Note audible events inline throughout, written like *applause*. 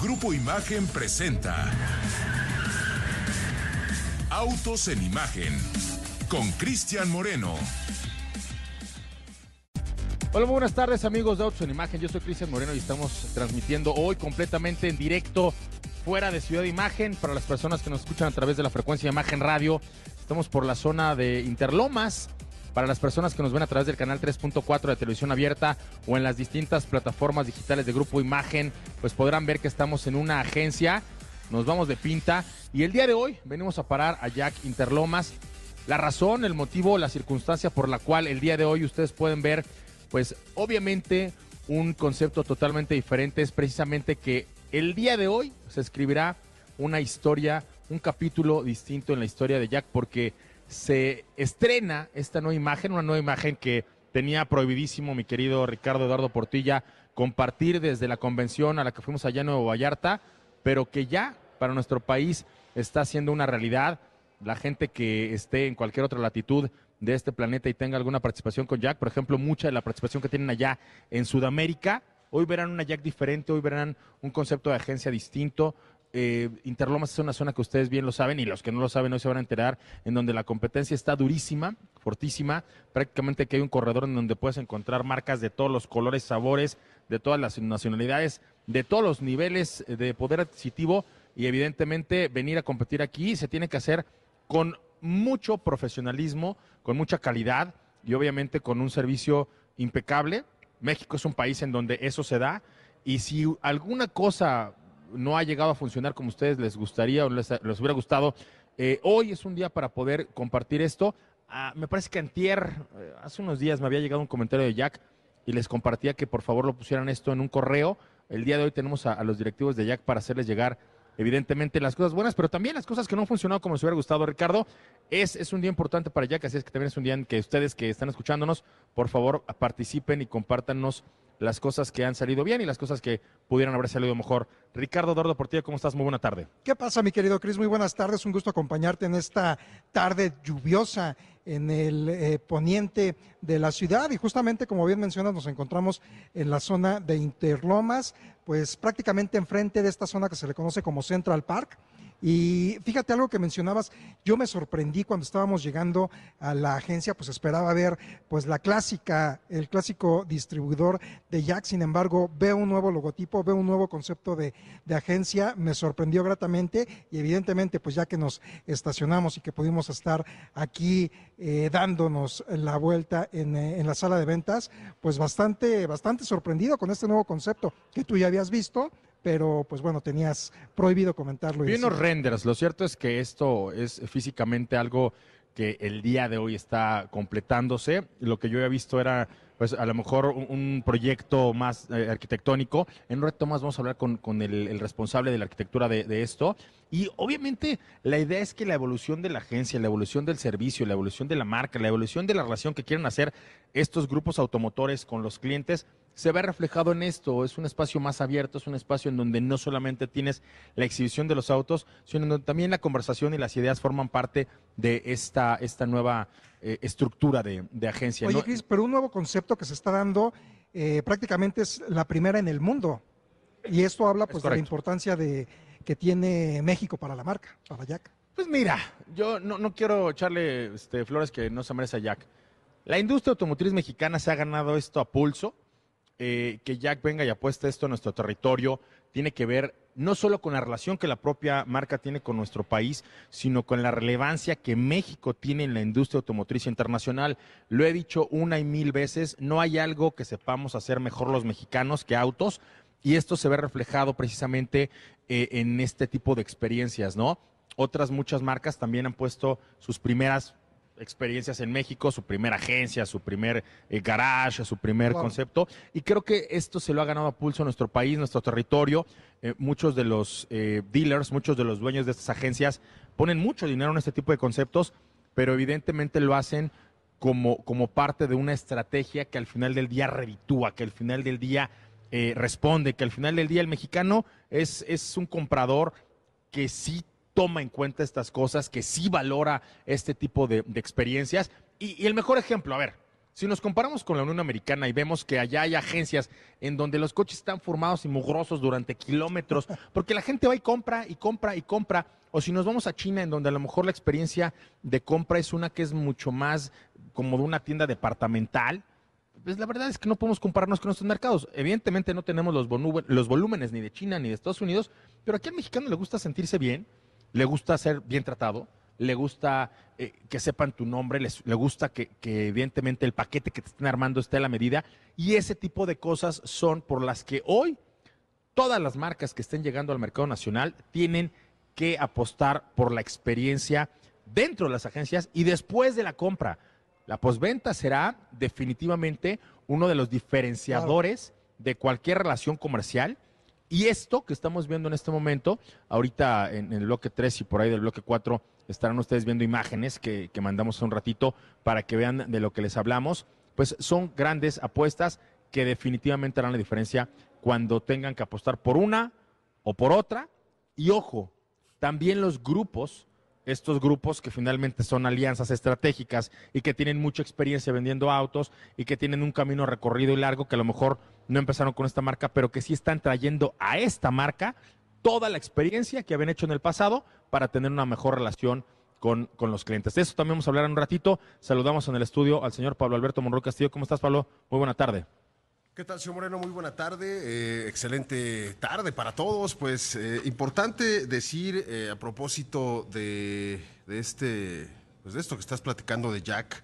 Grupo Imagen presenta Autos en Imagen con Cristian Moreno. Hola, buenas tardes amigos de Autos en Imagen. Yo soy Cristian Moreno y estamos transmitiendo hoy completamente en directo fuera de Ciudad de Imagen para las personas que nos escuchan a través de la frecuencia de Imagen Radio. Estamos por la zona de Interlomas. Para las personas que nos ven a través del canal 3.4 de televisión abierta o en las distintas plataformas digitales de Grupo Imagen, pues podrán ver que estamos en una agencia. Nos vamos de pinta y el día de hoy venimos a parar a Jack Interlomas. La razón, el motivo, la circunstancia por la cual el día de hoy ustedes pueden ver, pues obviamente un concepto totalmente diferente es precisamente que el día de hoy se escribirá una historia, un capítulo distinto en la historia de Jack porque se estrena esta nueva imagen, una nueva imagen que tenía prohibidísimo mi querido Ricardo Eduardo Portilla compartir desde la convención a la que fuimos allá en Nuevo Vallarta, pero que ya para nuestro país está siendo una realidad. La gente que esté en cualquier otra latitud de este planeta y tenga alguna participación con Jack, por ejemplo, mucha de la participación que tienen allá en Sudamérica, hoy verán una Jack diferente, hoy verán un concepto de agencia distinto, eh, Interlomas es una zona que ustedes bien lo saben y los que no lo saben hoy se van a enterar, en donde la competencia está durísima, fortísima. Prácticamente que hay un corredor en donde puedes encontrar marcas de todos los colores, sabores, de todas las nacionalidades, de todos los niveles de poder adquisitivo y evidentemente venir a competir aquí se tiene que hacer con mucho profesionalismo, con mucha calidad y obviamente con un servicio impecable. México es un país en donde eso se da y si alguna cosa no ha llegado a funcionar como ustedes les gustaría o les, hubiera gustado. Eh, hoy es un día para poder compartir esto. Ah, me parece que antier, eh, hace unos días me había llegado un comentario de Jack y les compartía que por favor lo pusieran esto en un correo. El día de hoy tenemos a, los directivos de Jack para hacerles llegar evidentemente las cosas buenas, pero también las cosas que no han funcionado como les hubiera gustado, Ricardo. Es, es un día importante para Jack, así es que también es un día en que ustedes que están escuchándonos, por favor, participen y compártanos las cosas que han salido bien y las cosas que pudieran haber salido mejor. Ricardo Dordo Portilla, ¿cómo estás? Muy buena tarde. ¿Qué pasa, mi querido Cris? Muy buenas tardes. Un gusto acompañarte en esta tarde lluviosa en el eh, poniente de la ciudad y justamente, como bien mencionas, nos encontramos en la zona de Interlomas, pues prácticamente enfrente de esta zona que se le conoce como Central Park. Y fíjate algo que mencionabas, yo me sorprendí cuando estábamos llegando a la agencia, pues esperaba ver pues la clásica, el clásico distribuidor de Jack, sin embargo veo un nuevo logotipo, veo un nuevo concepto de, agencia, me sorprendió gratamente y evidentemente pues ya que nos estacionamos y que pudimos estar aquí eh, dándonos la vuelta en, eh, en la sala de ventas, pues bastante, bastante sorprendido con este nuevo concepto que tú ya habías visto pero pues bueno, tenías prohibido comentarlo. Vi unos renders, lo cierto es que esto es físicamente algo que el día de hoy está completándose. Lo que yo había visto era, pues a lo mejor un, proyecto más eh, arquitectónico. En un reto más vamos a hablar con, el, responsable de la arquitectura de, de, esto. Y obviamente la idea es que la evolución de la agencia, la evolución del servicio, la evolución de la marca, la evolución de la relación que quieren hacer estos grupos automotores con los clientes, se ve reflejado en esto. Es un espacio más abierto, es un espacio en donde no solamente tienes la exhibición de los autos, sino en donde también la conversación y las ideas forman parte de esta, esta nueva eh, estructura de, agencia. Oye, Cris, pero un nuevo concepto que se está dando eh, prácticamente es la primera en el mundo. Y esto habla pues de la importancia de que tiene México para la marca, para Jack. Pues mira, yo no, no quiero echarle este, flores que no se merece a Jack. La industria automotriz mexicana se ha ganado esto a pulso eh, que Jack venga y apueste esto a nuestro territorio tiene que ver no solo con la relación que la propia marca tiene con nuestro país, sino con la relevancia que México tiene en la industria automotriz internacional. Lo he dicho una y mil veces, no hay algo que sepamos hacer mejor los mexicanos que autos, y esto se ve reflejado precisamente eh, en este tipo de experiencias, ¿no? Otras muchas marcas también han puesto sus primeras experiencias en México, su primera agencia, su primer eh, garage, su primer concepto. Y creo que esto se lo ha ganado a pulso nuestro país, nuestro territorio. Eh, muchos de los eh, dealers, muchos de los dueños de estas agencias ponen mucho dinero en este tipo de conceptos, pero evidentemente lo hacen como, como parte de una estrategia que al final del día reditúa, que al final del día responde, que al final del día el mexicano es, es un comprador que sí toma en cuenta estas cosas, que sí valora este tipo de, experiencias. Y, el mejor ejemplo, a ver, Si nos comparamos con la Unión Americana y vemos que allá hay agencias en donde los coches están formados y mugrosos durante kilómetros, porque la gente va y compra y compra y compra, o si nos vamos a China en donde a lo mejor la experiencia de compra es una que es mucho más como de una tienda departamental, pues la verdad es que no podemos compararnos con nuestros mercados. Evidentemente no tenemos los, los volúmenes ni de China ni de Estados Unidos, pero aquí al mexicano le gusta sentirse bien, le gusta ser bien tratado, le gusta eh, que sepan tu nombre, le gusta que, que, evidentemente el paquete que te estén armando esté a la medida. Y ese tipo de cosas son por las que hoy todas las marcas que estén llegando al mercado nacional tienen que apostar por la experiencia dentro de las agencias y después de la compra. La posventa será definitivamente uno de los diferenciadores de cualquier relación comercial. Y esto que estamos viendo en este momento, ahorita en, el bloque 3 y por ahí del bloque 4 estarán ustedes viendo imágenes que, que mandamos un ratito para que vean de lo que les hablamos, pues son grandes apuestas que definitivamente harán la diferencia cuando tengan que apostar por una o por otra. Y ojo, también los grupos estos grupos que finalmente son alianzas estratégicas y que tienen mucha experiencia vendiendo autos y que tienen un camino recorrido y largo que a lo mejor no empezaron con esta marca, pero que sí están trayendo a esta marca toda la experiencia que habían hecho en el pasado para tener una mejor relación con, con, los clientes. De eso también vamos a hablar en un ratito. Saludamos en el estudio al señor Pablo Alberto Monroy Castillo. ¿Cómo estás, Pablo? Muy buena tarde. ¿Qué tal, señor Moreno? Muy buena tarde. Eh, excelente tarde para todos. Pues eh, importante decir eh, a propósito de, este, pues de esto que estás platicando de Jack,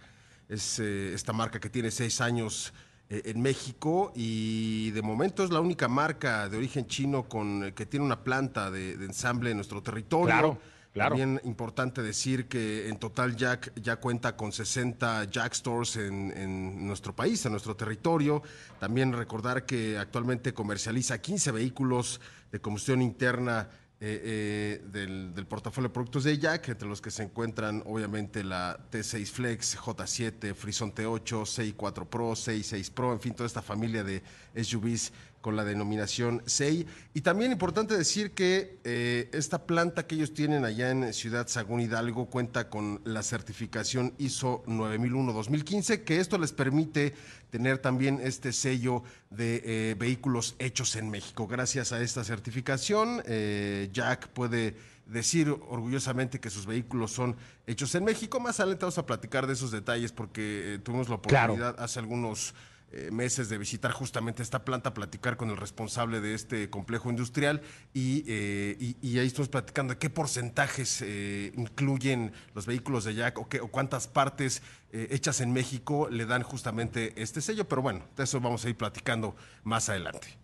es esta marca que tiene seis años en México y de momento es la única marca de origen chino con que tiene una planta de, de ensamble en nuestro territorio. Claro. Claro. También importante decir que en total Jack ya cuenta con 60 Jack Stores en, nuestro país, en nuestro territorio. También recordar que actualmente comercializa 15 vehículos de combustión interna eh, eh, del, portafolio de productos de Jack, entre los que se encuentran obviamente la T6 Flex, J7, Frison T8, C4 Pro, C6 Pro, en fin, toda esta familia de SUVs con la denominación SEI. Y también importante decir que eh, esta planta que ellos tienen allá en Ciudad Sagún Hidalgo cuenta con la certificación ISO 9001-2015, que esto les permite tener también este sello de eh, vehículos hechos en México. Gracias a esta certificación, eh, Jack puede decir orgullosamente que sus vehículos son hechos en México. Más adelante vamos a platicar de esos detalles porque tuvimos la oportunidad hace algunos eh, meses de visitar justamente esta planta, platicar con el responsable de este complejo industrial y, eh, ahí estamos platicando de qué porcentajes eh, incluyen los vehículos de Jack o, qué, o cuántas partes hechas en México le dan justamente este sello, pero bueno, de eso vamos a ir platicando más adelante.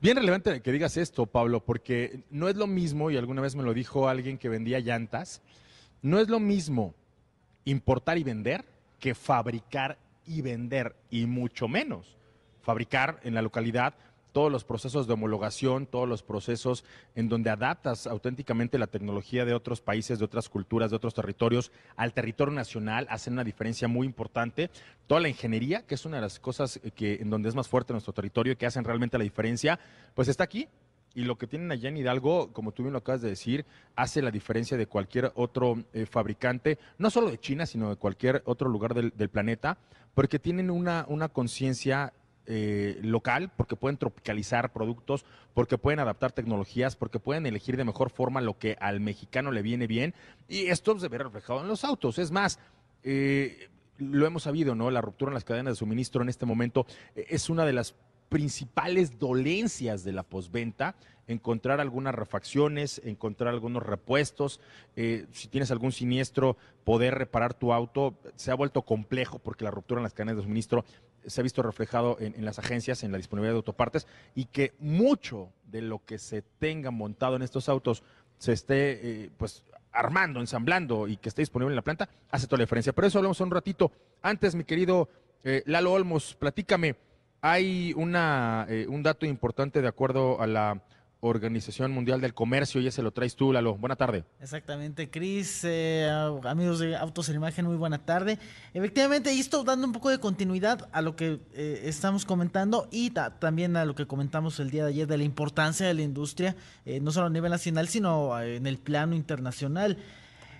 Bien relevante que digas esto, Pablo, porque no es lo mismo, y alguna vez me lo dijo alguien que vendía llantas, no es lo mismo importar y vender que fabricar y vender, y mucho menos fabricar en la localidad todos los procesos de homologación, todos los procesos en donde adaptas auténticamente la tecnología de otros países, de otras culturas, de otros territorios al territorio nacional, hacen una diferencia muy importante. Toda la ingeniería, que es una de las cosas que en donde es más fuerte nuestro territorio que hacen realmente la diferencia, pues está aquí y lo que tienen allá en Hidalgo, como tú bien lo acabas de decir, hace la diferencia de cualquier otro eh, fabricante, no solo de China, sino de cualquier otro lugar del, planeta, porque tienen una, una conciencia eh, local, porque pueden tropicalizar productos, porque pueden adaptar tecnologías, porque pueden elegir de mejor forma lo que al mexicano le viene bien. Y esto se ve reflejado en los autos. Es más, eh, lo hemos sabido, ¿no? La ruptura en las cadenas de suministro en este momento es una de las principales dolencias de la posventa, encontrar algunas refacciones, encontrar algunos repuestos, eh, si tienes algún siniestro, poder reparar tu auto, se ha vuelto complejo porque la ruptura en las cadenas de suministro se ha visto reflejado en, las agencias, en la disponibilidad de autopartes, y que mucho de lo que se tenga montado en estos autos se esté eh, pues armando, ensamblando y que esté disponible en la planta, hace toda la diferencia. Pero eso hablamos un ratito. Antes, mi querido eh, Lalo Olmos, platícame. Hay una, eh, un dato importante de acuerdo a la Organización Mundial del Comercio y ese lo traes tú, Lalo. Buena tarde. Exactamente, Cris, eh, amigos de Autos en Imagen, muy buena tarde. Efectivamente, y esto dando un poco de continuidad a lo que eh, estamos comentando y también a lo que comentamos el día de ayer de la importancia de la industria, no solo a nivel nacional, sino en el plano internacional.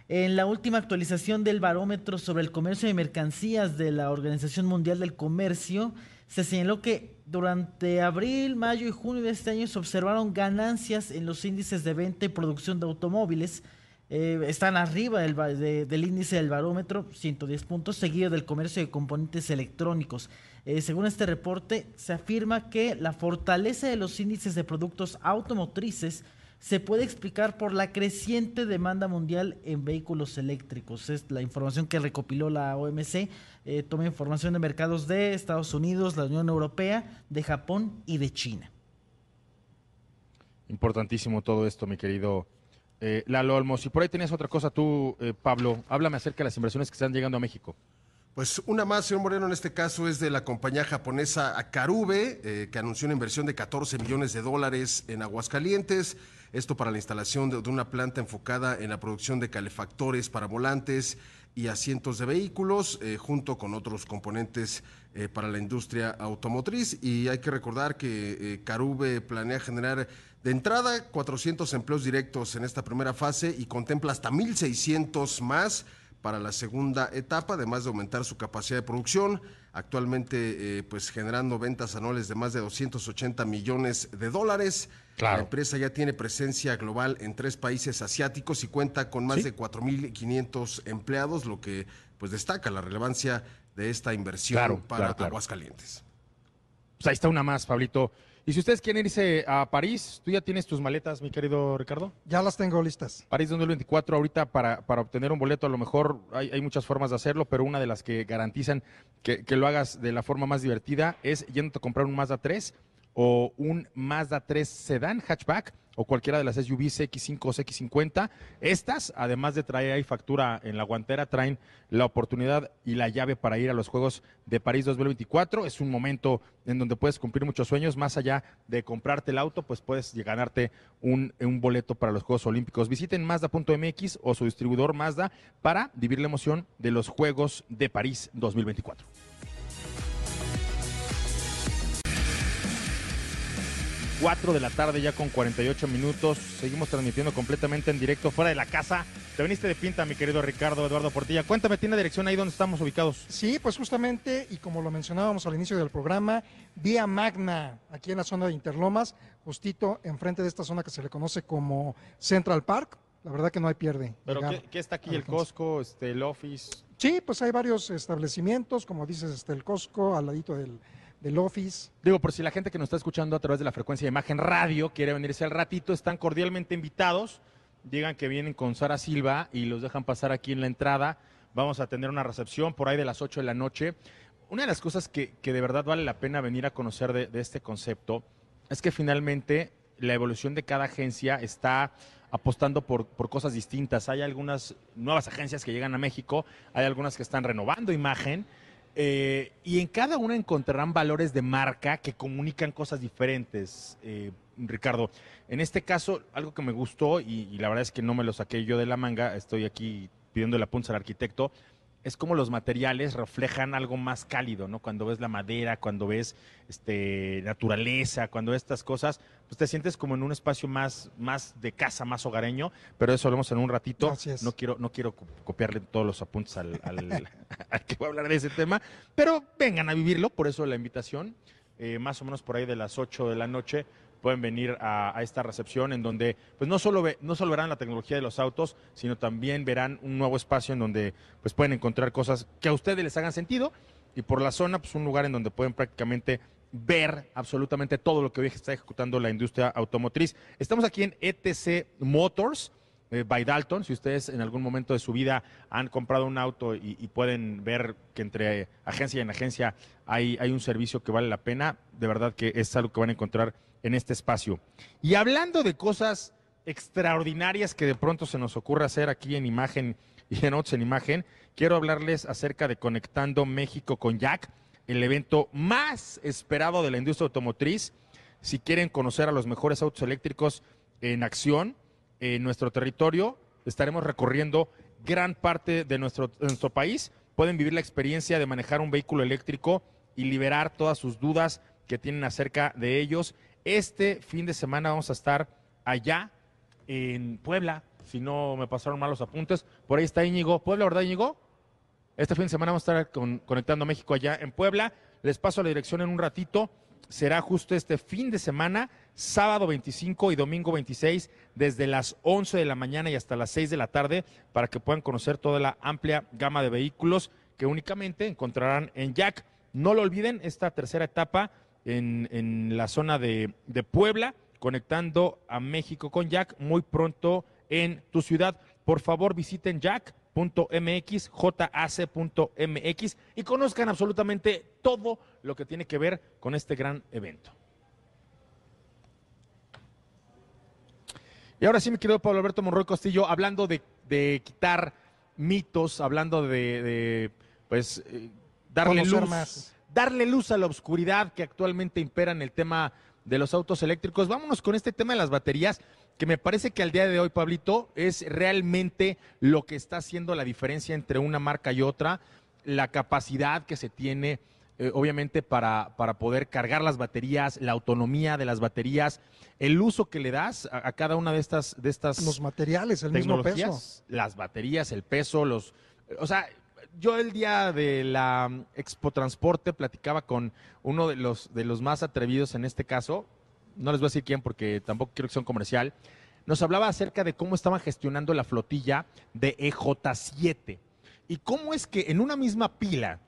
En la última actualización del barómetro sobre el comercio de mercancías de la Organización Mundial del Comercio, se señaló que durante abril, mayo y junio de este año se observaron ganancias en los índices de venta y producción de automóviles. Eh, están arriba del, del, índice del barómetro, 110 puntos, seguido del comercio de componentes electrónicos. Eh, según este reporte, se afirma que la fortaleza de los índices de productos automotrices se puede explicar por la creciente demanda mundial en vehículos eléctricos. Es la información que recopiló la OMC. Eh, toma información de mercados de Estados Unidos, la Unión Europea, de Japón y de China. Importantísimo todo esto, mi querido eh, Lalo Olmos. Si por ahí tenías otra cosa tú, eh, Pablo, háblame acerca de las inversiones que están llegando a México. Pues una más, señor Moreno, en este caso es de la compañía japonesa Akarube, eh, que anunció una inversión de 14 millones de dólares en Aguascalientes. Esto para la instalación de, una planta enfocada en la producción de calefactores para volantes y asientos de vehículos, eh, junto con otros componentes eh, para la industria automotriz. Y hay que recordar que Carube planea generar de entrada 400 empleos directos en esta primera fase y contempla hasta 1.600 más para la segunda etapa, además de aumentar su capacidad de producción, actualmente eh, pues generando ventas anuales de más de 280 millones de dólares. La empresa ya tiene presencia global en tres países asiáticos y cuenta con más de 4.500 empleados, lo que pues destaca la relevancia de esta inversión para Aguascalientes. Pues ahí está una más, Pablito. Y si ustedes quieren irse a París, ¿tú ya tienes tus maletas, mi querido Ricardo? Ya las tengo listas. París 2024, ahorita para, para obtener un boleto, a lo mejor hay, muchas formas de hacerlo, pero una de las que garantizan que, que, lo hagas de la forma más divertida es yendo a comprar un Mazda 3 o un Mazda 3 Sedan hatchback o cualquiera de las SUVs X5 o X50. Estas, además de traer ahí factura en la guantera, traen la oportunidad y la llave para ir a los Juegos de París 2024. Es un momento en donde puedes cumplir muchos sueños. Más allá de comprarte el auto, pues puedes ganarte un, un boleto para los Juegos Olímpicos. Visiten Mazda.mx o su distribuidor Mazda para vivir la emoción de los Juegos de París 2024. 4 de la tarde ya con 48 minutos. Seguimos transmitiendo completamente en directo fuera de la casa. Te viniste de pinta, mi querido Ricardo Eduardo Portilla. Cuéntame, ¿tiene dirección ahí donde estamos ubicados? Sí, pues justamente, y como lo mencionábamos al inicio del programa, Vía Magna, aquí en la zona de Interlomas, justito enfrente de esta zona que se le conoce como Central Park. La verdad que no hay pierde. ¿Pero qué, está aquí? ¿El Costco, este, el Office? Sí, pues hay varios establecimientos, como dices, este, el Costco, al ladito del del Office. Digo, por si la gente que nos está escuchando a través de la frecuencia de imagen radio quiere venirse al ratito, están cordialmente invitados. Digan que vienen con Sara Silva y los dejan pasar aquí en la entrada. Vamos a tener una recepción por ahí de las 8 de la noche. Una de las cosas que, de verdad vale la pena venir a conocer de, de este concepto es que finalmente la evolución de cada agencia está apostando por, por, cosas distintas. Hay algunas nuevas agencias que llegan a México, hay algunas que están renovando imagen eh, y en cada una encontrarán valores de marca que comunican cosas diferentes, eh, Ricardo. En este caso, algo que me gustó, y, la verdad es que no me lo saqué yo de la manga, estoy aquí pidiendo la punta al arquitecto, es como los materiales reflejan algo más cálido, ¿no? Cuando ves la madera, cuando ves este, naturaleza, cuando ves estas cosas, pues te sientes como en un espacio más, más de casa, más hogareño, pero eso lo vemos en un ratito. No quiero, no quiero copiarle todos los apuntes al, *laughs* que va a hablar de ese tema, pero vengan a vivirlo, por eso la invitación, eh, más o menos por ahí de las 8 de la noche, pueden venir a, esta recepción en donde pues no solo, no solo verán la tecnología de los autos, sino también verán un nuevo espacio en donde pues pueden encontrar cosas que a ustedes les hagan sentido y por la zona pues un lugar en donde pueden prácticamente ver absolutamente todo lo que hoy está ejecutando la industria automotriz. Estamos aquí en ETC Motors. Eh, by Dalton, si ustedes en algún momento de su vida han comprado un auto y, pueden ver que entre agencia y agencia hay, hay un servicio que vale la pena, de verdad que es algo que van a encontrar en este espacio. Y hablando de cosas extraordinarias que de pronto se nos ocurre hacer aquí en imagen y en otros en imagen, quiero hablarles acerca de Conectando México con Jack, el evento más esperado de la industria automotriz. Si quieren conocer a los mejores autos eléctricos en acción en nuestro territorio, estaremos recorriendo gran parte de nuestro, nuestro país. Pueden vivir la experiencia de manejar un vehículo eléctrico y liberar todas sus dudas que tienen acerca de ellos este fin de semana vamos a estar allá en Puebla, si no me pasaron malos apuntes. Por ahí está Íñigo. Puebla, ¿verdad, Íñigo? Este fin de semana vamos a estar con- conectando a México allá en Puebla. Les paso la dirección en un ratito. Será justo este fin de semana, sábado 25 y domingo 26, desde las 11 de la mañana y hasta las 6 de la tarde, para que puedan conocer toda la amplia gama de vehículos que únicamente encontrarán en Jack. No lo olviden, esta tercera etapa en, en la zona de, de Puebla, conectando a México con Jack muy pronto en tu ciudad. Por favor, visiten jack.mx, jac.mx y conozcan absolutamente todo lo que tiene que ver con este gran evento. Y ahora sí, mi querido Pablo Alberto Monroy Castillo, hablando de, de quitar mitos, hablando de, de, pues, eh, darle Conocer luz, más. darle luz a la oscuridad que actualmente impera en el tema de los autos eléctricos. Vámonos con este tema de las baterías, que me parece que al día de hoy, Pablito, es realmente lo que está haciendo la diferencia entre una marca y otra, la capacidad que se tiene, eh, obviamente, para, para poder cargar las baterías, la autonomía de las baterías, el uso que le das a, a cada una de estas, de estas Los materiales, el mismo peso. las baterías, el peso, los, o sea, yo el día de la mm, Expo Transporte platicaba con uno de los de los más atrevidos en este caso, no les voy a decir quién porque tampoco quiero que sea un comercial. Nos hablaba acerca de cómo estaban gestionando la flotilla de EJ7 y cómo es que en una misma pila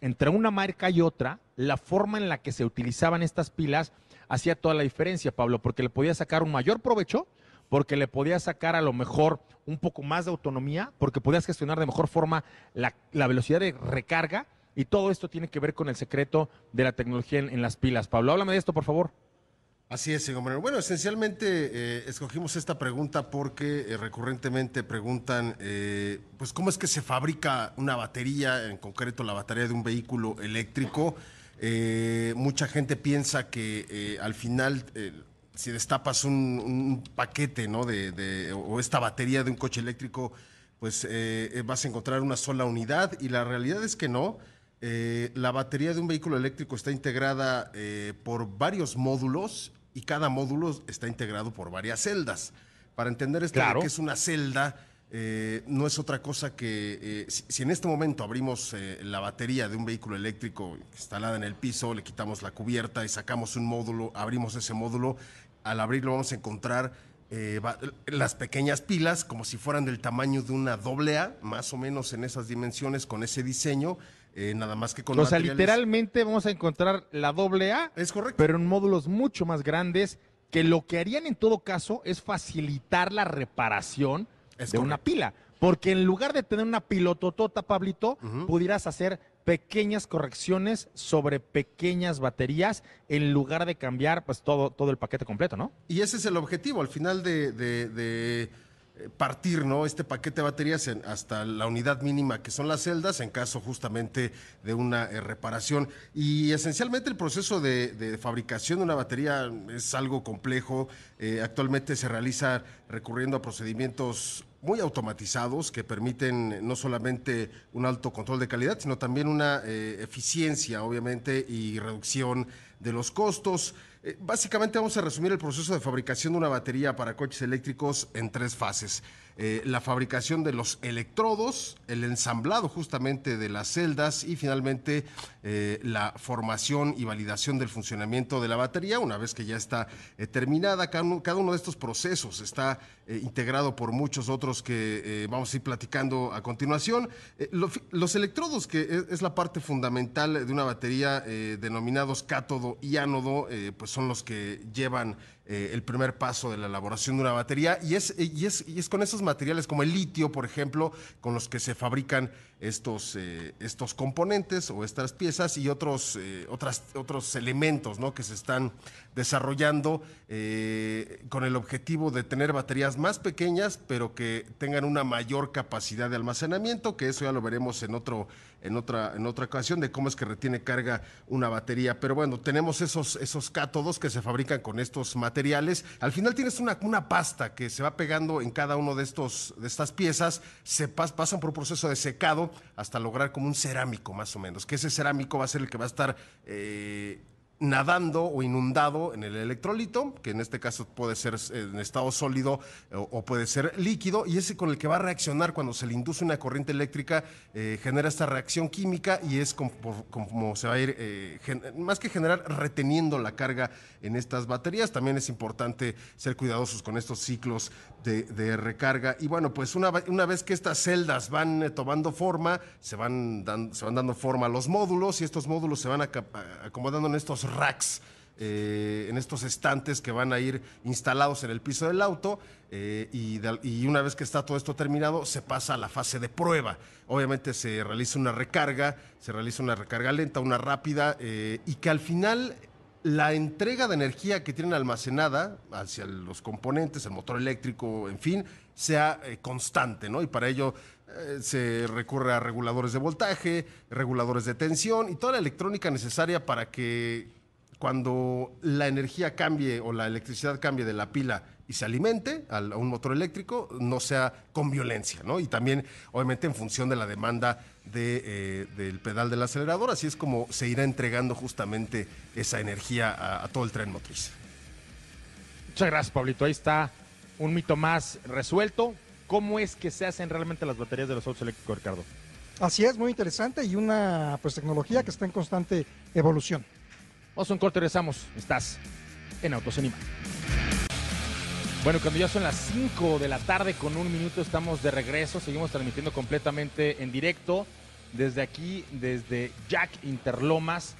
entre una marca y otra, la forma en la que se utilizaban estas pilas hacía toda la diferencia, Pablo, porque le podía sacar un mayor provecho, porque le podía sacar a lo mejor un poco más de autonomía, porque podías gestionar de mejor forma la, velocidad de recarga, y todo esto tiene que ver con el secreto de la tecnología en las pilas. Pablo, háblame de esto, por favor. Así es, señor. Bueno, esencialmente eh, escogimos esta pregunta porque eh, recurrentemente preguntan, eh, pues, ¿cómo es que se fabrica una batería, en concreto la batería de un vehículo eléctrico? Mucha gente piensa que al final, si destapas un, paquete, ¿no? De, de- o esta batería de un coche eléctrico, pues vas a encontrar una sola unidad y la realidad es que no. La batería de un vehículo eléctrico está integrada por varios módulos y cada módulo está integrado por varias celdas. Para entender esto Claro. de qué es una celda, eh, no es otra cosa que eh, si, si en este momento abrimos eh, la batería de un vehículo eléctrico instalada en el piso, le quitamos la cubierta y sacamos un módulo, abrimos ese módulo, al abrirlo vamos a encontrar va- las pequeñas pilas como si fueran del tamaño de una doble A, más o menos en esas dimensiones, con ese diseño, eh, nada más que con o sea, literalmente vamos a encontrar la doble A, Es correcto. pero en módulos mucho más grandes, que lo que harían en todo caso es facilitar la reparación Es de una pila. Porque en lugar de tener una pilototota, Pablito, pudieras hacer pequeñas correcciones sobre pequeñas baterías en lugar de cambiar pues todo, todo el paquete completo, ¿no? Y ese es el objetivo, al final de, de- de, partir ¿no? este paquete de baterías en- hasta la unidad mínima que son las celdas, en caso justamente de una eh, reparación. Y esencialmente el proceso de, fabricación de una batería es algo complejo. Eh, actualmente se realiza recurriendo a procedimientos muy automatizados que permiten no solamente un alto control de calidad, sino también una eh, eficiencia, obviamente, y reducción de los costos. Eh, básicamente vamos a resumir el proceso de fabricación de una batería para coches eléctricos en tres fases. Eh, la fabricación de los electrodos, el ensamblado justamente de las celdas y finalmente eh, la formación y validación del funcionamiento de la batería una vez que ya está eh, terminada. Cada uno, de estos procesos está integrado por muchos otros que vamos a ir platicando a continuación. Lo- los electrodos, que es, es la parte fundamental de una batería, denominados cátodo y ánodo, pues son los que llevan eh, el primer paso de la elaboración de una batería y es, y, es, y es con esos materiales como el litio, por ejemplo, con los que se fabrican estos, eh, estos componentes o estas piezas y otros, eh, otros elementos ¿no? que se están desarrollando con el objetivo de tener baterías más pequeñas, pero que tengan una mayor capacidad de almacenamiento, que eso ya lo veremos en, otro, en, otra, en otra ocasión, de cómo es que retiene carga una batería. Pero bueno, tenemos esos, esos cátodos que se fabrican con estos materiales. Al final tienes una, una pasta que se va pegando en cada uno de, estos, de estas piezas, se pas- pasan por un proceso de secado hasta lograr como un cerámico más o menos, que ese cerámico va a ser el que va a estar... eh, nadando o inundado en el electrolito, que en este caso puede ser en estado sólido o, o puede ser líquido, y ese con el que va a reaccionar cuando se le induce una corriente eléctrica, eh, genera esta reacción química y es como, como se va a ir, eh, más que generar, reteniendo la carga en estas baterías. También es importante ser cuidadosos con estos ciclos de, recarga. Y bueno, pues una, una vez que estas celdas van eh, tomando forma, se van, dan- se van dando forma a los módulos y estos módulos se van acomodando en estos racks. eh, en estos estantes que van a ir instalados en el piso del auto eh, y, una vez que está todo esto terminado se pasa a la fase de prueba. Obviamente se realiza una recarga, se realiza una recarga lenta, una rápida eh, y que al final la entrega de energía que tienen almacenada hacia los componentes, el motor eléctrico, en fin, sea constante, ¿no? Y para ello se recurre a reguladores de voltaje, reguladores de tensión y toda la electrónica necesaria para que cuando la energía cambie o la electricidad cambie de la pila y se alimente al- a un motor eléctrico, no sea con violencia, ¿no? Y también, obviamente, en función de la demanda de, eh, del pedal del acelerador, así es como se irá entregando justamente esa energía a, a todo el tren motriz. Muchas gracias, Pablito. Ahí está un mito más resuelto. ¿Cómo es que se hacen realmente las baterías de los autos eléctricos, Ricardo? Así es, muy interesante y una pues tecnología que está en constante evolución. Vamos a un corte regresamos. Estás en Autos en Imagen. Bueno, cuando ya son las 5 de la tarde con un minuto estamos de regreso. Seguimos transmitiendo completamente en directo desde aquí, desde Jack Interlomas.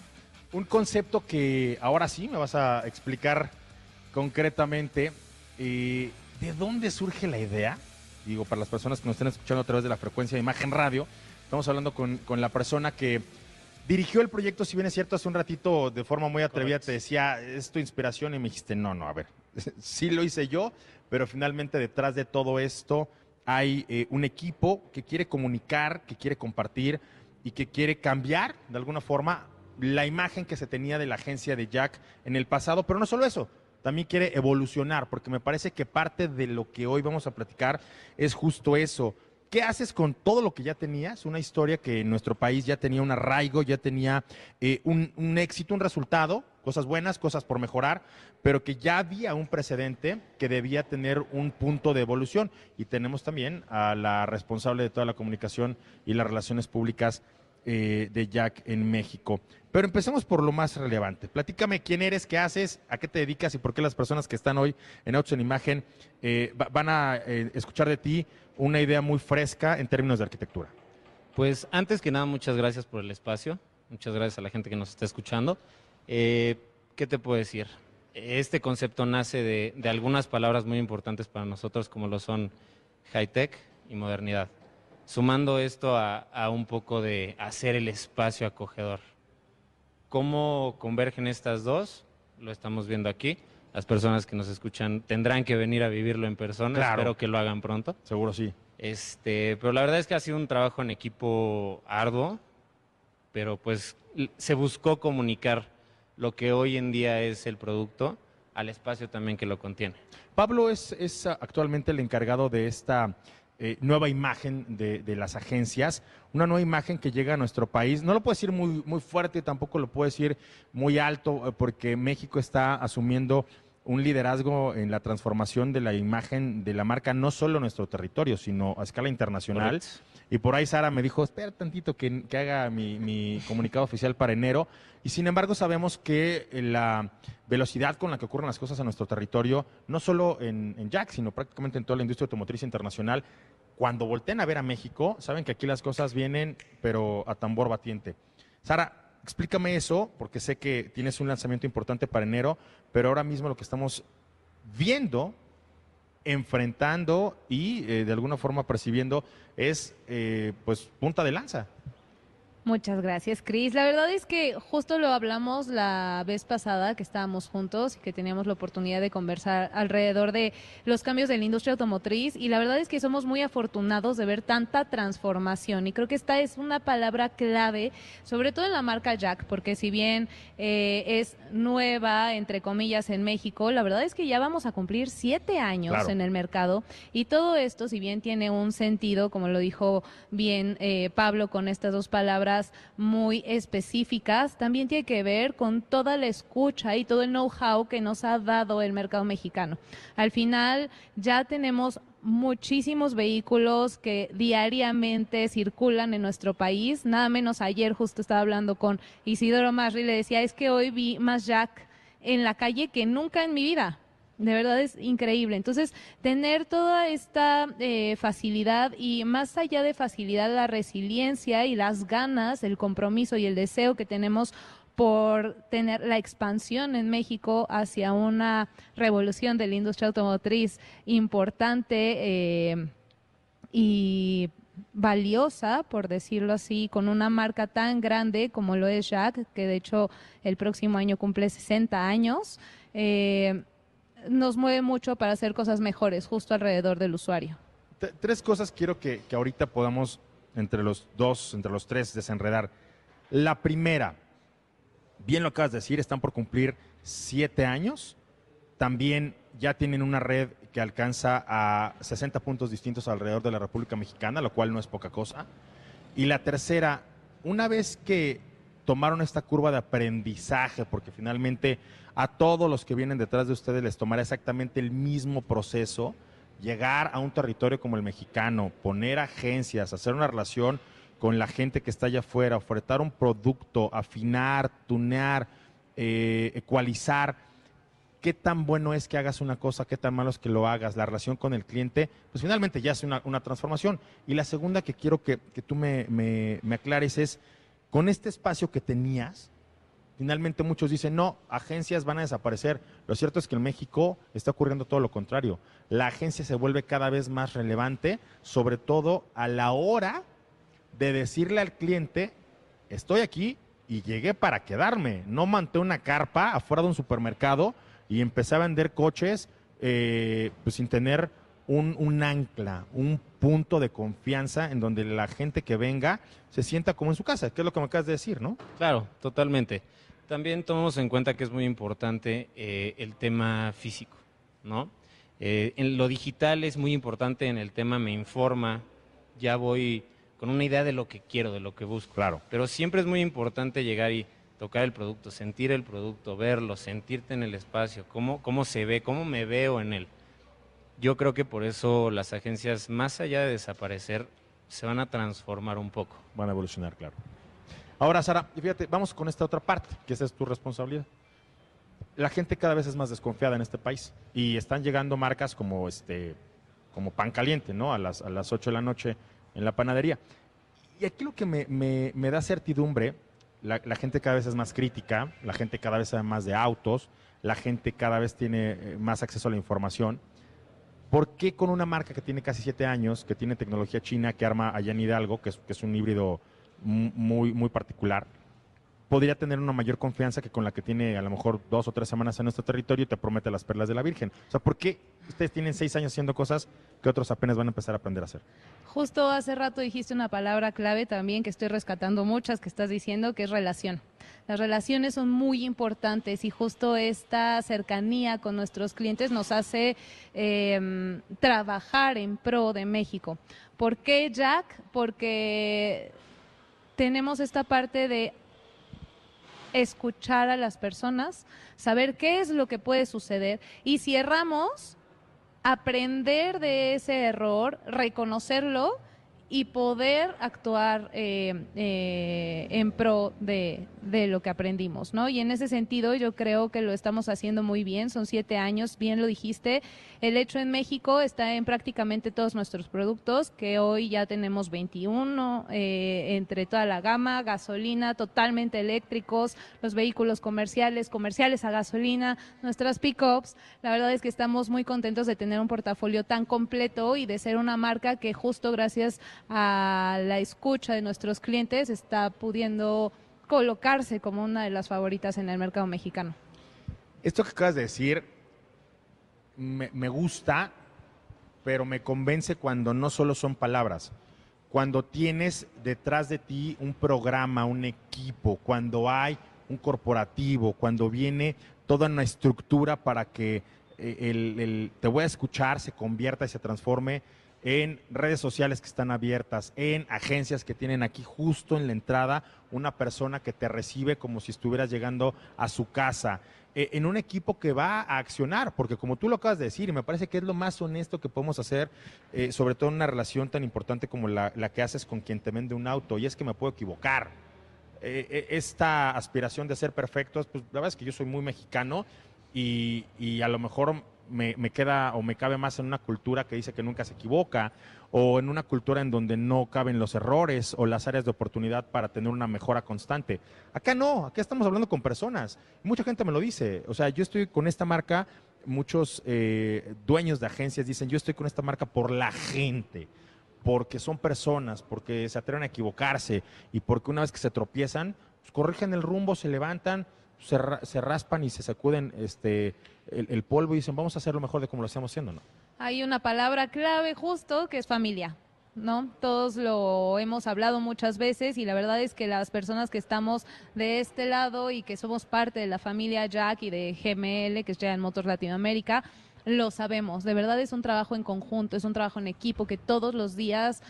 Un concepto que ahora sí me vas a explicar concretamente. eh, ¿De dónde surge la idea? Digo, para las personas que nos estén escuchando a través de la frecuencia de Imagen Radio, estamos hablando con la persona que dirigió el proyecto, si bien es cierto, hace un ratito de forma muy atrevida te decía, es tu inspiración y me dijiste, no, no, a ver, *laughs* sí lo hice yo, pero finalmente detrás de todo esto hay eh, un equipo que quiere comunicar, que quiere compartir y que quiere cambiar de alguna forma la imagen que se tenía de la agencia de Jack en el pasado, pero no solo eso, también quiere evolucionar, porque me parece que parte de lo que hoy vamos a platicar es justo eso. ¿Qué haces con todo lo que ya tenías? Una historia que en nuestro país ya tenía un arraigo, ya tenía eh, un, un éxito, un resultado, cosas buenas, cosas por mejorar, pero que ya había un precedente que debía tener un punto de evolución. Y tenemos también a la responsable de toda la comunicación y las relaciones públicas eh, de Jack en México. Pero empecemos por lo más relevante. Platícame quién eres, qué haces, a qué te dedicas y por qué las personas que están hoy en Autos en Imagen eh, va- van a eh, escuchar de ti una idea muy fresca en términos de arquitectura. Pues antes que nada, muchas gracias por el espacio. Muchas gracias a la gente que nos está escuchando. Eh, ¿Qué te puedo decir? Este concepto nace de, de algunas palabras muy importantes para nosotros, como lo son high-tech y modernidad. Sumando esto a, a un poco de hacer el espacio acogedor. ¿Cómo convergen estas dos? Lo estamos viendo aquí. Las personas que nos escuchan tendrán que venir a vivirlo en persona. Claro. Espero que lo hagan pronto. Seguro sí. Este, pero la verdad es que ha sido un trabajo en equipo arduo, pero pues se buscó comunicar lo que hoy en día es el producto al espacio también que lo contiene. Pablo es, es actualmente el encargado de esta eh, nueva imagen de, de las agencias, una nueva imagen que llega a nuestro país. No lo puedo decir muy, muy fuerte, tampoco lo puedo decir muy alto, eh, porque México está asumiendo un liderazgo en la transformación de la imagen de la marca, no solo en nuestro territorio, sino a escala internacional. Y por ahí Sara me dijo, espera tantito que, que haga mi, mi comunicado oficial para enero. Y sin embargo sabemos que eh, la velocidad con la que ocurren las cosas en nuestro territorio, no solo en, en Jack, sino prácticamente en toda la industria automotriz internacional, cuando volteen a ver a México, saben que aquí las cosas vienen, pero a tambor batiente. Sara, explícame eso, porque sé que tienes un lanzamiento importante para enero, pero ahora mismo lo que estamos viendo enfrentando y eh, de alguna forma percibiendo es eh, pues punta de lanza. Muchas gracias, Cris. La verdad es que justo lo hablamos la vez pasada que estábamos juntos y que teníamos la oportunidad de conversar alrededor de los cambios de la industria automotriz y la verdad es que somos muy afortunados de ver tanta transformación y creo que esta es una palabra clave, sobre todo en la marca Jack, porque si bien eh, es nueva, entre comillas, en México, la verdad es que ya vamos a cumplir siete años Claro. en el mercado y todo esto, si bien tiene un sentido, como lo dijo bien eh, Pablo con estas dos palabras, muy específicas, también tiene que ver con toda la escucha y todo el know-how que nos ha dado el mercado mexicano. Al final ya tenemos muchísimos vehículos que diariamente circulan en nuestro país. Nada menos ayer justo estaba hablando con Isidoro Masri y le decía, es que hoy vi más Jack en la calle que nunca en mi vida. De verdad es increíble. Entonces, tener toda esta eh, facilidad y más allá de facilidad, la resiliencia y las ganas, el compromiso y el deseo que tenemos por tener la expansión en México hacia una revolución de la industria automotriz importante eh, y valiosa, por decirlo así, con una marca tan grande como lo es Jack, que de hecho el próximo año cumple 60 años. Eh, nos mueve mucho para hacer cosas mejores justo alrededor del usuario. tres cosas quiero que, ahorita podamos entre los dos, entre los tres, desenredar. La primera, bien lo acabas de decir, están por cumplir siete años. También ya tienen una red que alcanza a 60 puntos distintos alrededor de la República Mexicana, lo cual no es poca cosa. Y la tercera, una vez que tomaron esta curva de aprendizaje, porque finalmente a todos los que vienen detrás de ustedes les tomará exactamente el mismo proceso, llegar a un territorio como el mexicano, poner agencias, hacer una relación con la gente que está allá afuera, ofertar un producto, afinar, tunear, eh, ecualizar. ¿Qué tan bueno es que hagas una cosa? ¿Qué tan malo es que lo hagas? La relación con el cliente, pues finalmente ya es una, transformación. Y la segunda que quiero que, tú me, me aclares es, con este espacio que tenías, Finalmente muchos dicen, no, agencias van a desaparecer. Lo cierto es que en México está ocurriendo todo lo contrario. La agencia se vuelve cada vez más relevante, sobre todo a la hora de decirle al cliente, estoy aquí y llegué para quedarme. No manté una carpa afuera de un supermercado y empecé a vender coches eh, pues sin tener un, un, ancla, un punto de confianza en donde la gente que venga se sienta como en su casa, que es lo que me acabas de decir, ¿no? Claro, totalmente. También tomamos en cuenta que es muy importante eh, el tema físico, ¿no? Eh, en lo digital es muy importante en el tema me informa, ya voy con una idea de lo que quiero, de lo que busco. Claro. Pero siempre es muy importante llegar y tocar el producto, sentir el producto, verlo, sentirte en el espacio, cómo, cómo se ve, cómo me veo en él. Yo creo que por eso las agencias, más allá de desaparecer, se van a transformar un poco. Van a evolucionar, claro. Ahora, Sara, fíjate, vamos con esta otra parte, que esa es tu responsabilidad. La gente cada vez es más desconfiada en este país y están llegando marcas como este como pan caliente, ¿no? A las, a las 8 de la noche en la panadería. Y aquí lo que me, da certidumbre, la, gente cada vez es más crítica, la gente cada vez sabe más de autos, la gente cada vez tiene eh, más acceso a la información. ¿Por qué con una marca que tiene casi siete años, que tiene tecnología china, que arma allá en Hidalgo, que es, que es un híbrido muy, muy particular, podría tener una mayor confianza que con la que tiene a lo mejor dos o tres semanas en nuestro territorio y te promete las perlas de la Virgen. O sea, ¿por qué ustedes tienen seis años haciendo cosas que otros apenas van a empezar a aprender a hacer? Justo hace rato dijiste una palabra clave también que estoy rescatando muchas que estás diciendo, que es relación. Las relaciones son muy importantes y justo esta cercanía con nuestros clientes nos hace em, trabajar en pro de México. ¿Por qué Jack? Porque tenemos esta parte de escuchar a las personas, saber qué es lo que puede suceder y si erramos, aprender de ese error, reconocerlo y poder actuar eh, eh, en pro de, de, lo que aprendimos, ¿no? Y en ese sentido yo creo que lo estamos haciendo muy bien, son siete años, bien lo dijiste, el hecho en México está en prácticamente todos nuestros productos, que hoy ya tenemos 21 eh, entre toda la gama, gasolina, totalmente eléctricos, los vehículos comerciales, comerciales a gasolina, nuestras pickups, la verdad es que estamos muy contentos de tener un portafolio tan completo y de ser una marca que justo gracias a la escucha de nuestros clientes está pudiendo colocarse como una de las favoritas en el mercado mexicano. Esto que acabas de decir me, gusta, pero me convence cuando no solo son palabras, cuando tienes detrás de ti un programa, un equipo, cuando hay un corporativo, cuando viene toda una estructura para que eh, el, te voy a escuchar se convierta y se transforme en redes sociales que están abiertas, en agencias que tienen aquí justo en la entrada una persona que te recibe como si estuvieras llegando a su casa, eh, en un equipo que va a accionar, porque como tú lo acabas de decir, y me parece que es lo más honesto que podemos hacer, eh, sobre todo en una relación tan importante como la, que haces con quien te vende un auto, y es que me puedo equivocar. Eh, esta aspiración de ser perfectos, pues la verdad es que yo soy muy mexicano y a lo mejor me, me queda o me cabe más en una cultura que dice que nunca se equivoca o en una cultura en donde no caben los errores o las áreas de oportunidad para tener una mejora constante. Acá no, acá estamos hablando con personas. Mucha gente me lo dice. O sea, yo estoy con esta marca, muchos eh, dueños de agencias dicen, yo estoy con esta marca por la gente porque son personas, porque se atreven a equivocarse y porque una vez que se tropiezan, pues, corrigen el rumbo, se levantan, se, se raspan y se sacuden este, el, el polvo y dicen, vamos a hacerlo mejor de como lo estamos haciendo, ¿no? Hay una palabra clave justo que es familia. ¿No? Todos lo hemos hablado muchas veces y la verdad es que las personas que estamos de este lado y que somos parte de la familia Jack y de GML, que es Giant Motors Latinoamérica, lo sabemos. De verdad es un trabajo en conjunto, es un trabajo en equipo que todos los días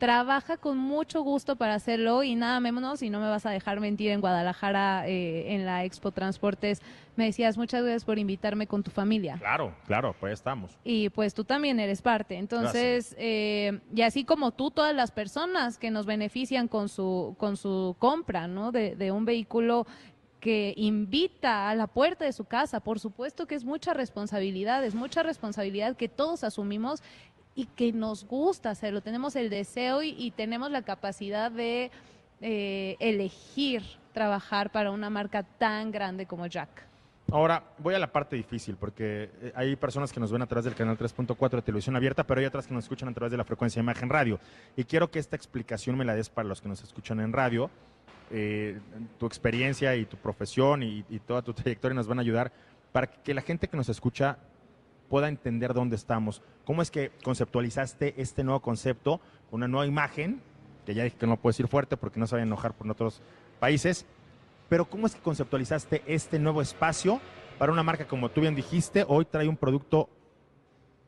trabaja con mucho gusto para hacerlo y nada menos, y no me vas a dejar mentir, en Guadalajara, eh, en la Expo Transportes, me decías muchas gracias por invitarme con tu familia. Claro, claro, pues estamos. Y pues tú también eres parte. Entonces, eh, y así como tú, todas las personas que nos benefician con su, con su compra, ¿no? De, de un vehículo que invita a la puerta de su casa, por supuesto que es mucha responsabilidad, es mucha responsabilidad que todos asumimos y que nos gusta hacerlo. Tenemos el deseo y, tenemos la capacidad de eh, elegir trabajar para una marca tan grande como Jack. Ahora, voy a la parte difícil, porque eh, hay personas que nos ven a través del canal 3.4 de televisión abierta, pero hay otras que nos escuchan a través de la frecuencia de imagen radio. Y quiero que esta explicación me la des para los que nos escuchan en radio. Eh, tu experiencia y tu profesión y toda tu *laughs* trayectoria nos van a ayudar para que la gente que nos escucha pueda entender dónde estamos. ¿Cómo es que conceptualizaste este nuevo concepto, una nueva imagen, que ya dije que no puedo decir fuerte porque no se a enojar por otros países, pero ¿cómo es que conceptualizaste este nuevo espacio para una marca como tú bien dijiste? Hoy trae un producto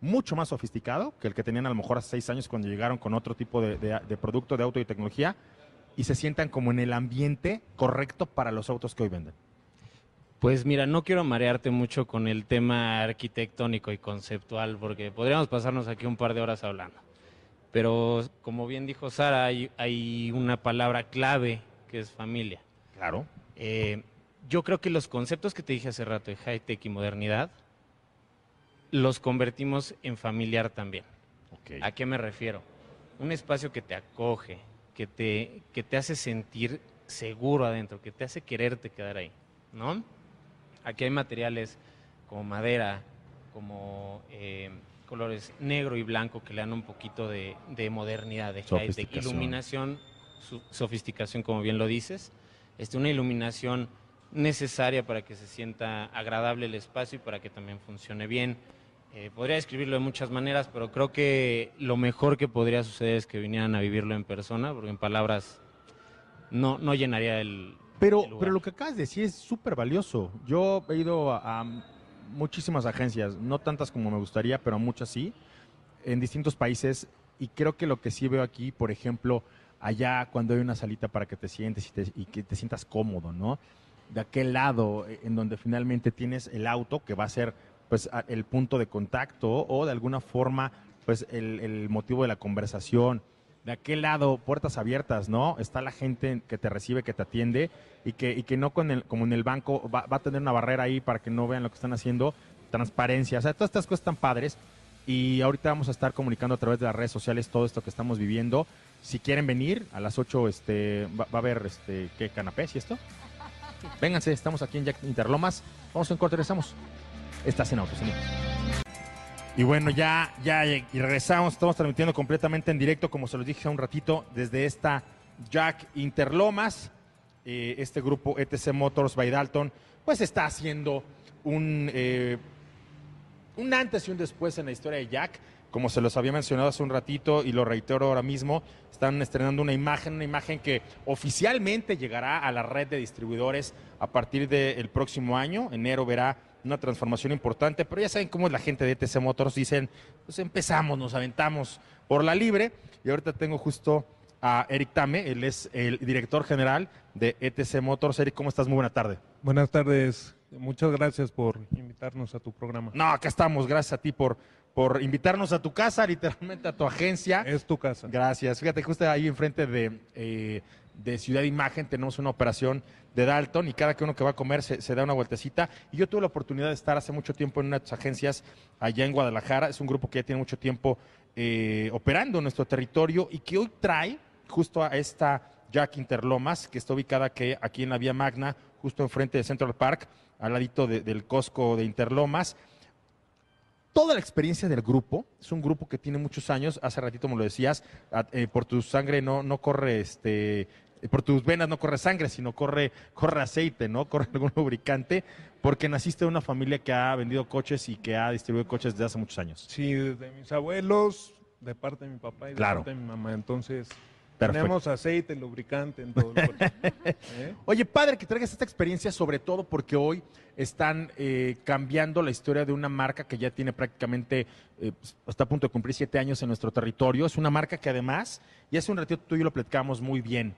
mucho más sofisticado que el que tenían a lo mejor hace seis años cuando llegaron con otro tipo de producto de auto y tecnología y se sientan como en el ambiente correcto para los autos que hoy venden. Pues mira, no quiero marearte mucho con el tema arquitectónico y conceptual, porque podríamos pasarnos aquí un par de horas hablando. Pero como bien dijo Sara, hay, hay una palabra clave que es familia. Claro. Eh, yo creo que los conceptos que te dije hace rato de high-tech y modernidad, los convertimos en familiar también. ¿A qué me refiero? Un espacio que te acoge, que te, que te hace sentir seguro adentro, que te hace quererte quedar ahí, ¿no? Aquí hay materiales como madera, como eh, colores negro y blanco que le dan un poquito de, de modernidad, de Sofisticación. iluminación, su- sofisticación, como bien lo dices, este, una iluminación necesaria para que se sienta agradable el espacio y para que también funcione bien. Eh, podría describirlo de muchas maneras, pero creo que lo mejor que podría suceder es que vinieran a vivirlo en persona, porque en palabras no, no llenaría el, Pero, pero lo que acabas de decir es súper valioso. Yo he ido a, a muchísimas agencias, no tantas como me gustaría, pero muchas sí, en distintos países. Y creo que lo que sí veo aquí, por ejemplo, allá cuando hay una salita para que te sientes y, te- y que te sientas cómodo, ¿no? De aquel lado, eh, en donde finalmente tienes el auto, que va a ser pues el punto de contacto o de alguna forma pues el, el motivo de la conversación. De aquel lado, puertas abiertas, ¿no? Está la gente que te recibe, que te atiende y que, y que no con el, como en el banco va, a tener una barrera ahí para que no vean lo que están haciendo, transparencia, o sea, todas estas cosas están padres y ahorita vamos a estar comunicando a través de las redes sociales todo esto que estamos viviendo. Si quieren venir, a las 8 este, va, a haber este, ¿qué canapés y esto? Vénganse, estamos aquí en Jack Interlomas. Vamos en corte, regresamos. Estás en Autos en Imagen. Y bueno, ya, ya y regresamos. Estamos transmitiendo completamente en directo, como se los dije hace un ratito, desde esta Jack Interlomas. Eh, este grupo ETC Motors by Dalton, pues está haciendo un, eh, un antes y un después en la historia de Jack. Como se los había mencionado hace un ratito y lo reitero ahora mismo, están estrenando una imagen, una imagen que oficialmente llegará a la red de distribuidores a partir del próximo año. Enero verá una transformación importante, pero ya saben cómo es la gente de ETC Motors, dicen, pues empezamos, nos aventamos por la libre, y ahorita tengo justo a Eric Tame, él es el director general de ETC Motors. Eric, ¿cómo estás? Muy buena tarde. Buenas tardes, muchas gracias por invitarnos a tu programa. No, acá estamos, gracias a ti por, por invitarnos a tu casa, literalmente a tu agencia. Es tu casa. Gracias. Fíjate, justo ahí enfrente de, eh, de Ciudad Imagen tenemos una operación de Dalton y cada que uno que va a comer se, da una vueltecita. Y yo tuve la oportunidad de estar hace mucho tiempo en una de tus agencias allá en Guadalajara. Es un grupo que ya tiene mucho tiempo eh, operando en nuestro territorio y que hoy trae justo a esta Jack Interlomas, que está ubicada aquí en la Vía Magna, justo enfrente de Central Park, al ladito de- del Costco de Interlomas toda la experiencia del grupo. Es un grupo que tiene muchos años. Hace ratito me lo decías, eh, por tu sangre no, no corre este. Eh, Por tus venas no corre sangre, sino corre, corre aceite, ¿no? *laughs* Corre algún lubricante, porque naciste de una familia que ha vendido coches y que ha distribuido coches desde hace muchos años. Sí, de mis abuelos, de parte de mi papá y de Claro. parte de mi mamá. Entonces, Perfecto. tenemos aceite, lubricante en todo. *laughs* ¿Eh? Oye, padre, que traigas esta experiencia, sobre todo porque hoy están eh, cambiando la historia de una marca que ya tiene prácticamente, eh, pues, está a punto de cumplir siete años en nuestro territorio. Es una marca que además, y hace un ratito tú y yo lo platicamos muy bien,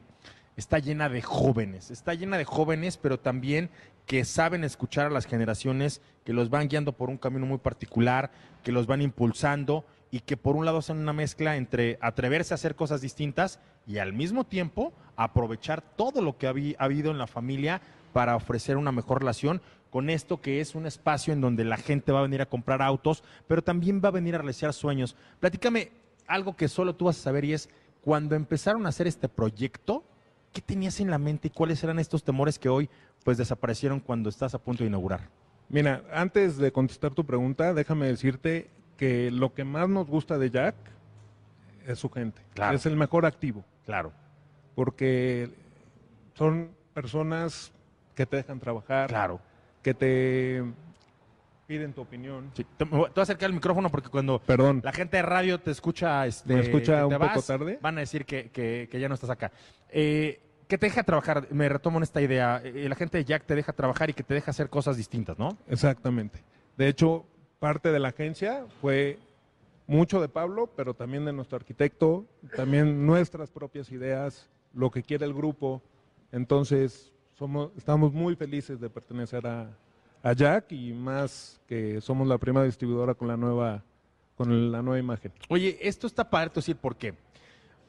está llena de jóvenes, está llena de jóvenes, pero también que saben escuchar a las generaciones, que los van guiando por un camino muy particular, que los van impulsando y que por un lado hacen una mezcla entre atreverse a hacer cosas distintas y al mismo tiempo aprovechar todo lo que ha, habi- ha habido en la familia para ofrecer una mejor relación con esto que es un espacio en donde la gente va a venir a comprar autos, pero también va a venir a realizar sueños. Platícame algo que solo tú vas a saber y es, cuando empezaron a hacer este proyecto, ¿qué tenías en la mente y cuáles eran estos temores que hoy pues desaparecieron cuando estás a punto de inaugurar? Mira, antes de contestar tu pregunta, déjame decirte que lo que más nos gusta de Jack es su gente. Claro. Es el mejor activo, Claro. porque son personas que te dejan trabajar, Claro. que te piden tu opinión. Sí, te, voy te voy a acercar el micrófono porque cuando Perdón. la gente de radio te escucha, este, ¿Me escucha te un poco tarde? Van a decir que, que- que ya no estás acá. Eh, que te deja trabajar, me retomo en esta idea. eh, la gente de Jack te deja trabajar y que te deja hacer cosas distintas, ¿no? Exactamente. De hecho, parte de la agencia fue mucho de Pablo, pero también de nuestro arquitecto, también nuestras propias ideas, lo que quiere el grupo. Entonces, somos, estamos muy felices de pertenecer a, a Jack y más que somos la primera distribuidora con la nueva, con la nueva imagen. Oye, esto está padre, te voy a decir por qué.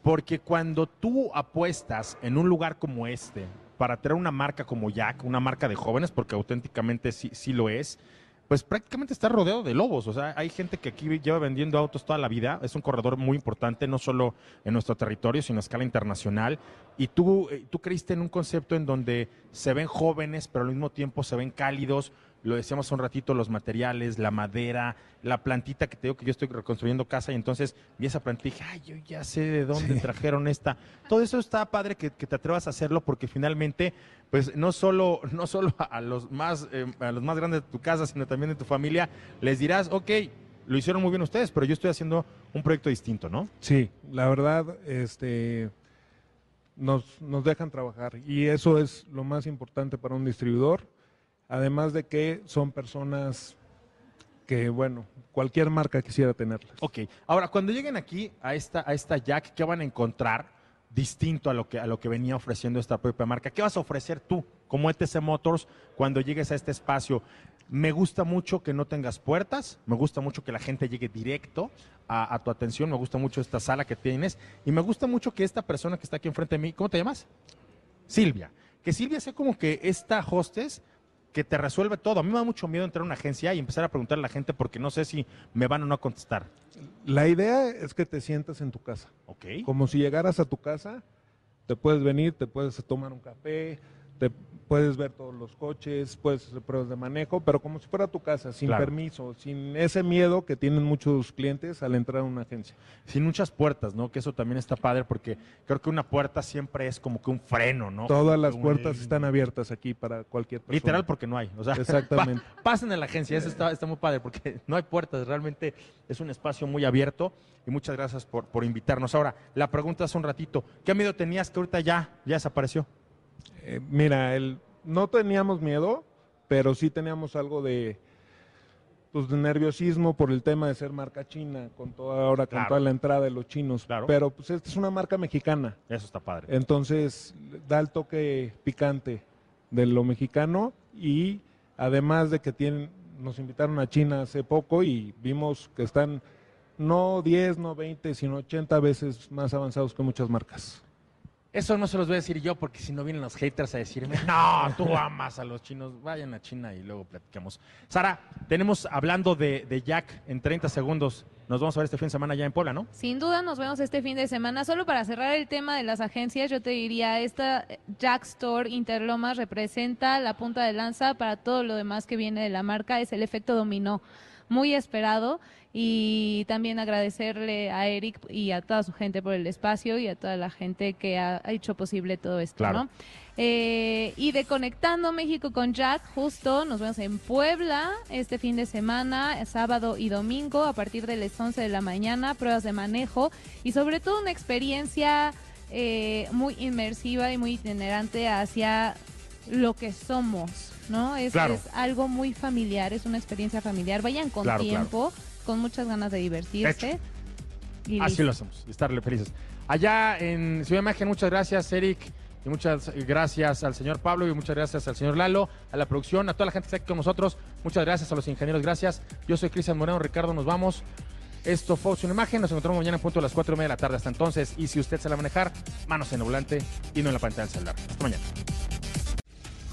Porque cuando tú apuestas en un lugar como este para traer una marca como Jack, una marca de jóvenes, porque auténticamente sí, sí lo es, pues prácticamente está rodeado de lobos. O sea, hay gente que aquí lleva vendiendo autos toda la vida. Es un corredor muy importante, no solo en nuestro territorio, sino a escala internacional. Y tú, eh, tú creíste en un concepto en donde se ven jóvenes, pero al mismo tiempo se ven cálidos. Lo decíamos hace un ratito, los materiales, la madera, la plantita que te digo que yo estoy reconstruyendo casa y entonces vi esa plantita y dije, ay, yo ya sé de dónde trajeron esta. Todo eso está padre que, que te atrevas a hacerlo porque finalmente, pues no solo, no solo *laughs* a los más, eh, a los más grandes de tu casa, sino también de tu familia, les dirás, ok, lo hicieron muy bien ustedes, pero yo estoy haciendo un proyecto distinto, ¿no? Sí, la verdad, este, nos, nos dejan trabajar y eso es lo más importante para un distribuidor. Además de que son personas que, bueno, cualquier marca quisiera tenerlas. Ok, ahora cuando lleguen aquí a esta, a esta Jack, ¿qué van a encontrar distinto a lo, que, a lo que venía ofreciendo esta propia marca? ¿Qué vas a ofrecer tú como ETC Motors cuando llegues a este espacio? Me gusta mucho que no tengas puertas, me gusta mucho que la gente llegue directo a, a tu atención, me gusta mucho esta sala que tienes y me gusta mucho que esta persona que está aquí enfrente de mí, ¿cómo te llamas? Silvia. Que Silvia sea como que esta hostess que te resuelve todo. A mí me da mucho miedo entrar a una agencia y empezar a preguntarle a la gente porque no sé si me van o no a contestar. La idea es que te sientas en tu casa. Ok. Como si llegaras a tu casa, te puedes venir, te puedes tomar un café, te puedes ver todos los coches, puedes hacer pruebas de manejo, pero como si fuera tu casa, sin Claro. permiso, sin ese miedo que tienen muchos clientes al entrar a una agencia. Sin muchas puertas, ¿no? Que eso también está padre porque creo que una puerta siempre es como que un freno, ¿no? Todas las puertas están abiertas aquí para cualquier persona. Literal porque no hay. O sea, *laughs* Exactamente. pa- pasen en la agencia, eso está, está muy padre porque *laughs* no hay puertas, realmente es un espacio muy abierto y muchas gracias por, por invitarnos. Ahora, la pregunta hace un ratito, ¿qué miedo tenías que ahorita ya, ya desapareció? Eh, mira, el, no teníamos miedo, pero sí teníamos algo de, pues de nerviosismo por el tema de ser marca china, con toda ahora con Claro. toda la entrada de los chinos. Claro. Pero pues esta es una marca mexicana. Eso está padre. Entonces da el toque picante de lo mexicano y además de que tienen, nos invitaron a China hace poco y vimos que están no 10, no 20, sino 80 veces más avanzados que muchas marcas. Eso no se los voy a decir yo porque si no vienen los haters a decirme, no, tú amas a los chinos, vayan a China y luego platicamos. Sara, tenemos hablando de, de Jack en 30 segundos. Nos vamos a ver este fin de semana ya en Puebla, ¿no? Sin duda nos vemos este fin de semana. Solo para cerrar el tema de las agencias, yo te diría, esta Jack Store Interlomas representa la punta de lanza para todo lo demás que viene de la marca. Es el efecto dominó, muy esperado. Y también agradecerle a Eric y a toda su gente por el espacio y a toda la gente que ha hecho posible todo esto, Claro. ¿no? Eh, y de Conectando México con Jack, justo nos vemos en Puebla este fin de semana, sábado y domingo, a partir de las 11 de la mañana, pruebas de manejo y sobre todo una experiencia eh, muy inmersiva y muy itinerante hacia lo que somos, ¿no? Es, Claro. es algo muy familiar, es una experiencia familiar. Vayan con Claro, claro. tiempo, con muchas ganas de divertirse. Y Así listo. lo hacemos, y estarle felices. Allá en Ciudad Imagen, muchas gracias, Eric. Y muchas gracias al señor Pablo y muchas gracias al señor Lalo, a la producción, a toda la gente que está aquí con nosotros. Muchas gracias a los ingenieros, gracias. Yo soy Cristian Moreno, Ricardo, nos vamos. Esto fue Opción Imagen, nos encontramos mañana en punto a las 4 y media de la tarde. Hasta entonces, y si usted se la va a manejar, manos en el volante y no en la pantalla del celular. Hasta mañana.